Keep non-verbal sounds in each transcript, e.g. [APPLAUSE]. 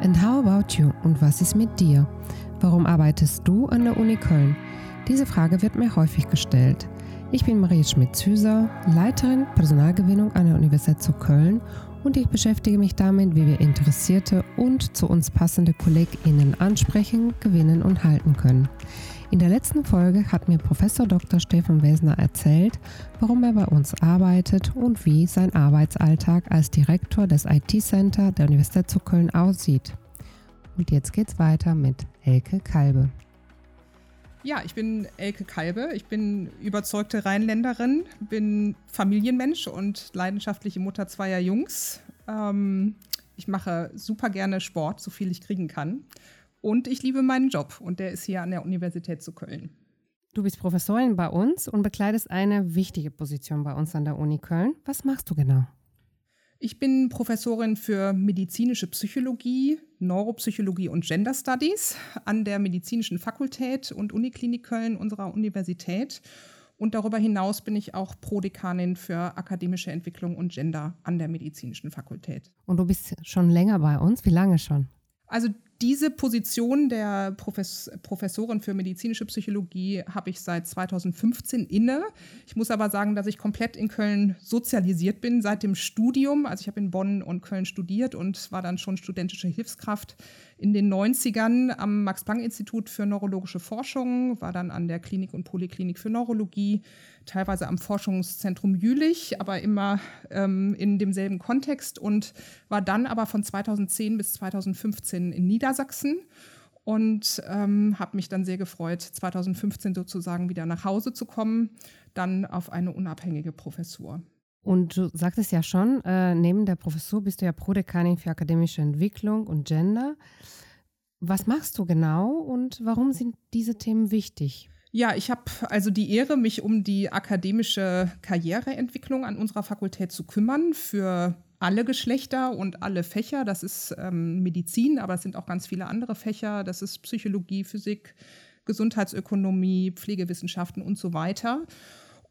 And how about you? Und was ist mit dir? Warum arbeitest du an der Uni Köln? Diese Frage wird mir häufig gestellt. Ich bin Marie Schmidt-Züser, Leiterin Personalgewinnung an der Universität zu Köln und ich beschäftige mich damit, wie wir interessierte und zu uns passende KollegInnen ansprechen, gewinnen und halten können. In der letzten Folge hat mir Professor Dr. Stefan Wesner erzählt, warum er bei uns arbeitet und wie sein Arbeitsalltag als Direktor des IT-Center der Universität zu Köln aussieht. Und jetzt geht's weiter mit Elke Kalbe. Ja, ich bin Elke Kalbe. Ich bin überzeugte Rheinländerin, bin Familienmensch und leidenschaftliche Mutter zweier Jungs. Ähm, ich mache super gerne Sport, so viel ich kriegen kann. Und ich liebe meinen Job und der ist hier an der Universität zu Köln. Du bist Professorin bei uns und bekleidest eine wichtige Position bei uns an der Uni Köln. Was machst du genau? Ich bin Professorin für medizinische Psychologie, Neuropsychologie und Gender Studies an der Medizinischen Fakultät und Uniklinik Köln unserer Universität. Und darüber hinaus bin ich auch Prodekanin für akademische Entwicklung und Gender an der Medizinischen Fakultät. Und du bist schon länger bei uns. Wie lange schon? Also diese Position der Profes Professorin für medizinische Psychologie habe ich seit 2015 inne. Ich muss aber sagen, dass ich komplett in Köln sozialisiert bin seit dem Studium. Also ich habe in Bonn und Köln studiert und war dann schon studentische Hilfskraft in den 90ern am Max-Planck-Institut für neurologische Forschung, war dann an der Klinik und Poliklinik für Neurologie, teilweise am Forschungszentrum Jülich, aber immer ähm, in demselben Kontext und war dann aber von 2010 bis 2015 in Niedersachsen und ähm, habe mich dann sehr gefreut, 2015 sozusagen wieder nach Hause zu kommen, dann auf eine unabhängige Professur. Und du sagtest ja schon, äh, neben der Professur bist du ja Prodekanin für akademische Entwicklung und Gender. Was machst du genau und warum sind diese Themen wichtig? Ja, ich habe also die Ehre, mich um die akademische Karriereentwicklung an unserer Fakultät zu kümmern für alle Geschlechter und alle Fächer. Das ist ähm, Medizin, aber es sind auch ganz viele andere Fächer. Das ist Psychologie, Physik, Gesundheitsökonomie, Pflegewissenschaften und so weiter.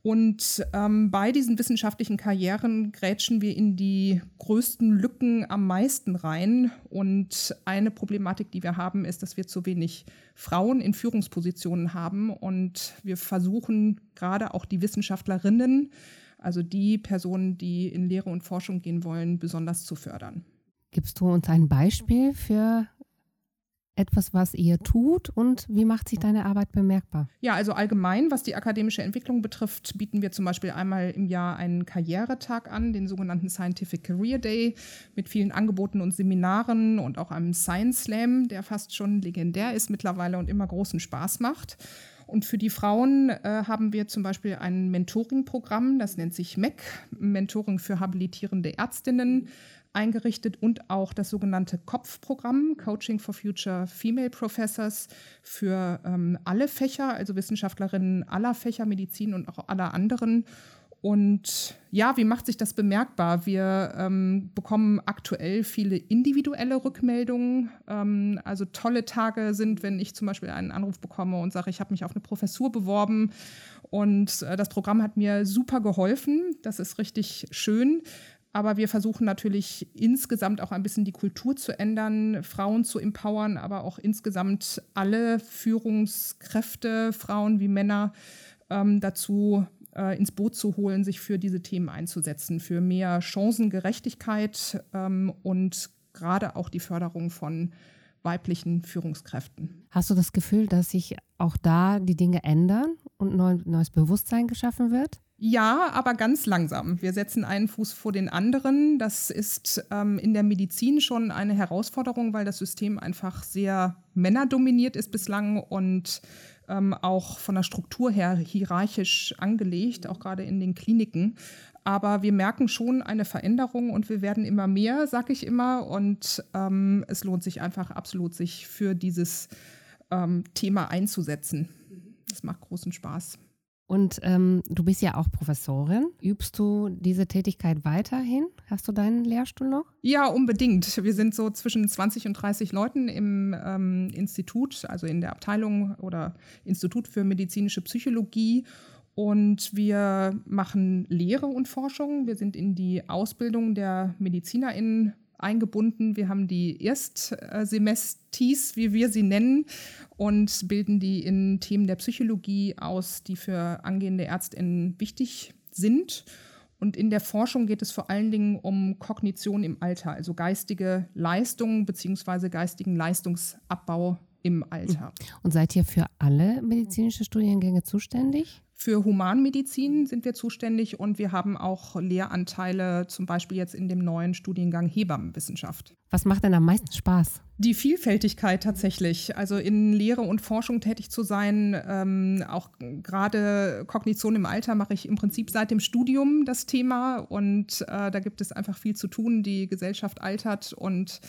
Und ähm, bei diesen wissenschaftlichen Karrieren grätschen wir in die größten Lücken am meisten rein. Und eine Problematik, die wir haben, ist, dass wir zu wenig Frauen in Führungspositionen haben. Und wir versuchen gerade auch die Wissenschaftlerinnen, also die Personen, die in Lehre und Forschung gehen wollen, besonders zu fördern. Gibst du uns ein Beispiel für etwas, was ihr tut und wie macht sich deine Arbeit bemerkbar? Ja, also allgemein, was die akademische Entwicklung betrifft, bieten wir zum Beispiel einmal im Jahr einen Karrieretag an, den sogenannten Scientific Career Day, mit vielen Angeboten und Seminaren und auch einem Science Slam, der fast schon legendär ist mittlerweile und immer großen Spaß macht. Und für die Frauen äh, haben wir zum Beispiel ein Mentoring-Programm, das nennt sich MEC, Mentoring für habilitierende Ärztinnen eingerichtet und auch das sogenannte Kopfprogramm, Coaching for Future Female Professors, für ähm, alle Fächer, also Wissenschaftlerinnen aller Fächer, Medizin und auch aller anderen. Und ja, wie macht sich das bemerkbar? Wir ähm, bekommen aktuell viele individuelle Rückmeldungen. Ähm, also tolle Tage sind, wenn ich zum Beispiel einen Anruf bekomme und sage, ich habe mich auf eine Professur beworben und äh, das Programm hat mir super geholfen. Das ist richtig schön. Aber wir versuchen natürlich insgesamt auch ein bisschen die Kultur zu ändern, Frauen zu empowern, aber auch insgesamt alle Führungskräfte, Frauen wie Männer, ähm, dazu äh, ins Boot zu holen, sich für diese Themen einzusetzen, für mehr Chancengerechtigkeit ähm, und gerade auch die Förderung von weiblichen Führungskräften. Hast du das Gefühl, dass sich auch da die Dinge ändern und neues Bewusstsein geschaffen wird? Ja, aber ganz langsam. Wir setzen einen Fuß vor den anderen. Das ist ähm, in der Medizin schon eine Herausforderung, weil das System einfach sehr männerdominiert ist bislang und ähm, auch von der Struktur her hierarchisch angelegt, auch gerade in den Kliniken. Aber wir merken schon eine Veränderung und wir werden immer mehr, sag ich immer. Und ähm, es lohnt sich einfach absolut, sich für dieses ähm, Thema einzusetzen. Das macht großen Spaß. Und ähm, du bist ja auch Professorin. Übst du diese Tätigkeit weiterhin? Hast du deinen Lehrstuhl noch? Ja, unbedingt. Wir sind so zwischen 20 und 30 Leuten im ähm, Institut, also in der Abteilung oder Institut für medizinische Psychologie. Und wir machen Lehre und Forschung. Wir sind in die Ausbildung der MedizinerInnen eingebunden. Wir haben die Erstsemestis, wie wir sie nennen, und bilden die in Themen der Psychologie aus, die für angehende Ärztinnen wichtig sind. Und in der Forschung geht es vor allen Dingen um Kognition im Alter, also geistige Leistung bzw. geistigen Leistungsabbau im Alter. Und seid ihr für alle medizinische Studiengänge zuständig? Für Humanmedizin sind wir zuständig und wir haben auch Lehranteile, zum Beispiel jetzt in dem neuen Studiengang Hebammenwissenschaft. Was macht denn am meisten Spaß? Die Vielfältigkeit tatsächlich. Also in Lehre und Forschung tätig zu sein, ähm, auch gerade Kognition im Alter mache ich im Prinzip seit dem Studium das Thema und äh, da gibt es einfach viel zu tun. Die Gesellschaft altert und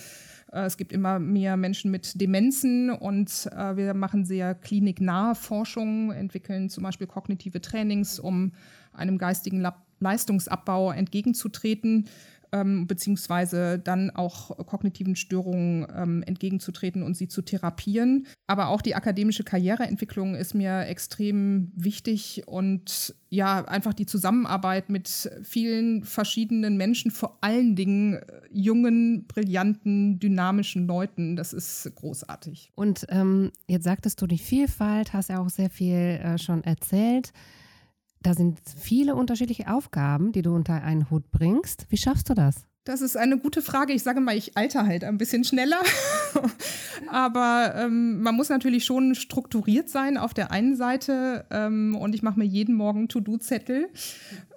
es gibt immer mehr Menschen mit Demenzen und äh, wir machen sehr kliniknahe Forschung, entwickeln zum Beispiel kognitive Trainings, um einem geistigen Leistungsabbau entgegenzutreten ähm, beziehungsweise dann auch kognitiven Störungen ähm, entgegenzutreten und sie zu therapieren. Aber auch die akademische Karriereentwicklung ist mir extrem wichtig und ja, einfach die Zusammenarbeit mit vielen verschiedenen Menschen, vor allen Dingen äh, jungen, brillanten, dynamischen Leuten, das ist großartig. Und ähm, jetzt sagtest du die Vielfalt, hast ja auch sehr viel äh, schon erzählt. Da sind viele unterschiedliche Aufgaben, die du unter einen Hut bringst. Wie schaffst du das? Das ist eine gute Frage. Ich sage mal, ich alter halt ein bisschen schneller. [LAUGHS] Aber ähm, man muss natürlich schon strukturiert sein auf der einen Seite. Ähm, und ich mache mir jeden Morgen To-Do-Zettel.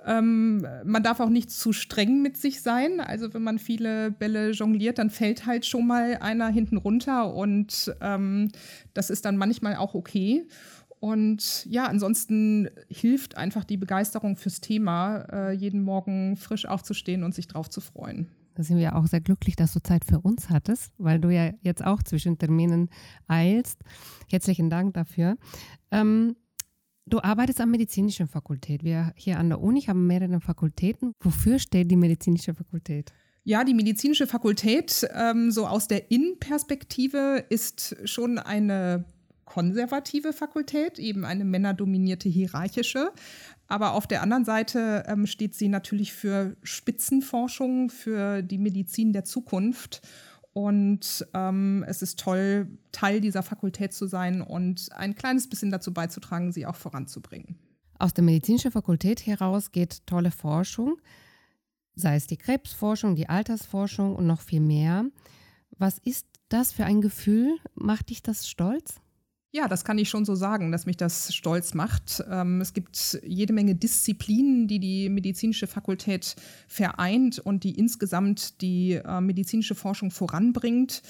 Ähm, man darf auch nicht zu streng mit sich sein. Also wenn man viele Bälle jongliert, dann fällt halt schon mal einer hinten runter. Und ähm, das ist dann manchmal auch okay. Und ja, ansonsten hilft einfach die Begeisterung fürs Thema, äh, jeden Morgen frisch aufzustehen und sich drauf zu freuen. Da sind wir auch sehr glücklich, dass du Zeit für uns hattest, weil du ja jetzt auch zwischen Terminen eilst. Herzlichen Dank dafür. Ähm, du arbeitest am medizinischen Fakultät. Wir hier an der Uni haben mehrere Fakultäten. Wofür steht die medizinische Fakultät? Ja, die medizinische Fakultät, ähm, so aus der Innenperspektive, ist schon eine konservative Fakultät, eben eine männerdominierte hierarchische. Aber auf der anderen Seite ähm, steht sie natürlich für Spitzenforschung, für die Medizin der Zukunft. Und ähm, es ist toll, Teil dieser Fakultät zu sein und ein kleines bisschen dazu beizutragen, sie auch voranzubringen. Aus der medizinischen Fakultät heraus geht tolle Forschung, sei es die Krebsforschung, die Altersforschung und noch viel mehr. Was ist das für ein Gefühl? Macht dich das stolz? Ja, das kann ich schon so sagen, dass mich das stolz macht. Ähm, es gibt jede Menge Disziplinen, die die medizinische Fakultät vereint und die insgesamt die äh, medizinische Forschung voranbringt.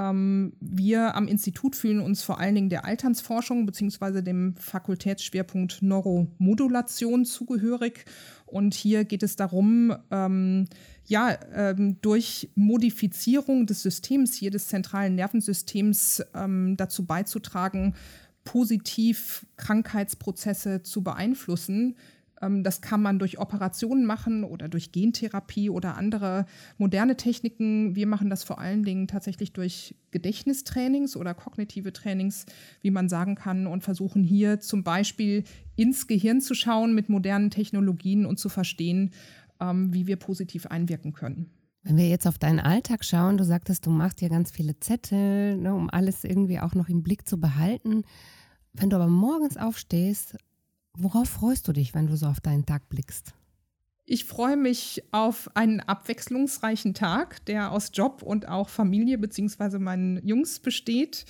Ähm, wir am Institut fühlen uns vor allen Dingen der Alternsforschung bzw. dem Fakultätsschwerpunkt Neuromodulation zugehörig. Und hier geht es darum, ähm, ja, ähm, durch Modifizierung des Systems, hier des zentralen Nervensystems, ähm, dazu beizutragen, positiv Krankheitsprozesse zu beeinflussen. Ähm, das kann man durch Operationen machen oder durch Gentherapie oder andere moderne Techniken. Wir machen das vor allen Dingen tatsächlich durch Gedächtnistrainings oder kognitive Trainings, wie man sagen kann, und versuchen hier zum Beispiel ins Gehirn zu schauen mit modernen Technologien und zu verstehen, ähm, wie wir positiv einwirken können. Wenn wir jetzt auf deinen Alltag schauen, du sagtest, du machst ja ganz viele Zettel, ne, um alles irgendwie auch noch im Blick zu behalten. Wenn du aber morgens aufstehst, worauf freust du dich, wenn du so auf deinen Tag blickst? Ich freue mich auf einen abwechslungsreichen Tag, der aus Job und auch Familie bzw. meinen Jungs besteht.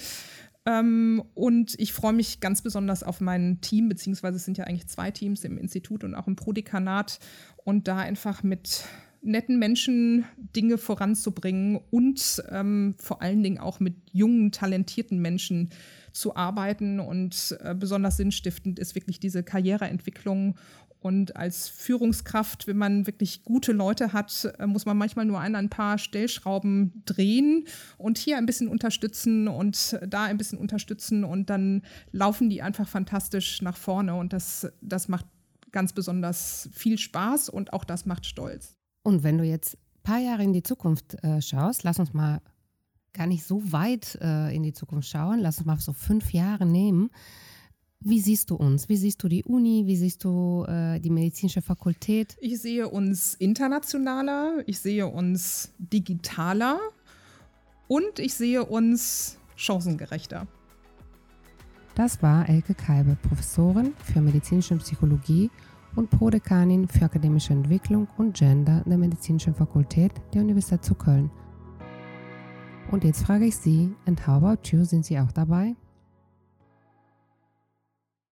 Ähm, und ich freue mich ganz besonders auf mein Team, beziehungsweise es sind ja eigentlich zwei Teams im Institut und auch im Prodekanat. Und da einfach mit netten Menschen Dinge voranzubringen und ähm, vor allen Dingen auch mit jungen, talentierten Menschen zu arbeiten. Und äh, besonders sinnstiftend ist wirklich diese Karriereentwicklung. Und als Führungskraft, wenn man wirklich gute Leute hat, äh, muss man manchmal nur ein, ein paar Stellschrauben drehen und hier ein bisschen unterstützen und da ein bisschen unterstützen. Und dann laufen die einfach fantastisch nach vorne. Und das, das macht ganz besonders viel Spaß und auch das macht stolz. Und wenn du jetzt ein paar Jahre in die Zukunft äh, schaust, lass uns mal gar nicht so weit äh, in die Zukunft schauen, lass uns mal so fünf Jahre nehmen. Wie siehst du uns? Wie siehst du die Uni? Wie siehst du äh, die medizinische Fakultät? Ich sehe uns internationaler, ich sehe uns digitaler und ich sehe uns chancengerechter. Das war Elke Keibe, Professorin für medizinische Psychologie und Prodekanin für akademische Entwicklung und Gender der Medizinischen Fakultät der Universität zu Köln. Und jetzt frage ich Sie, and how about you, sind Sie auch dabei?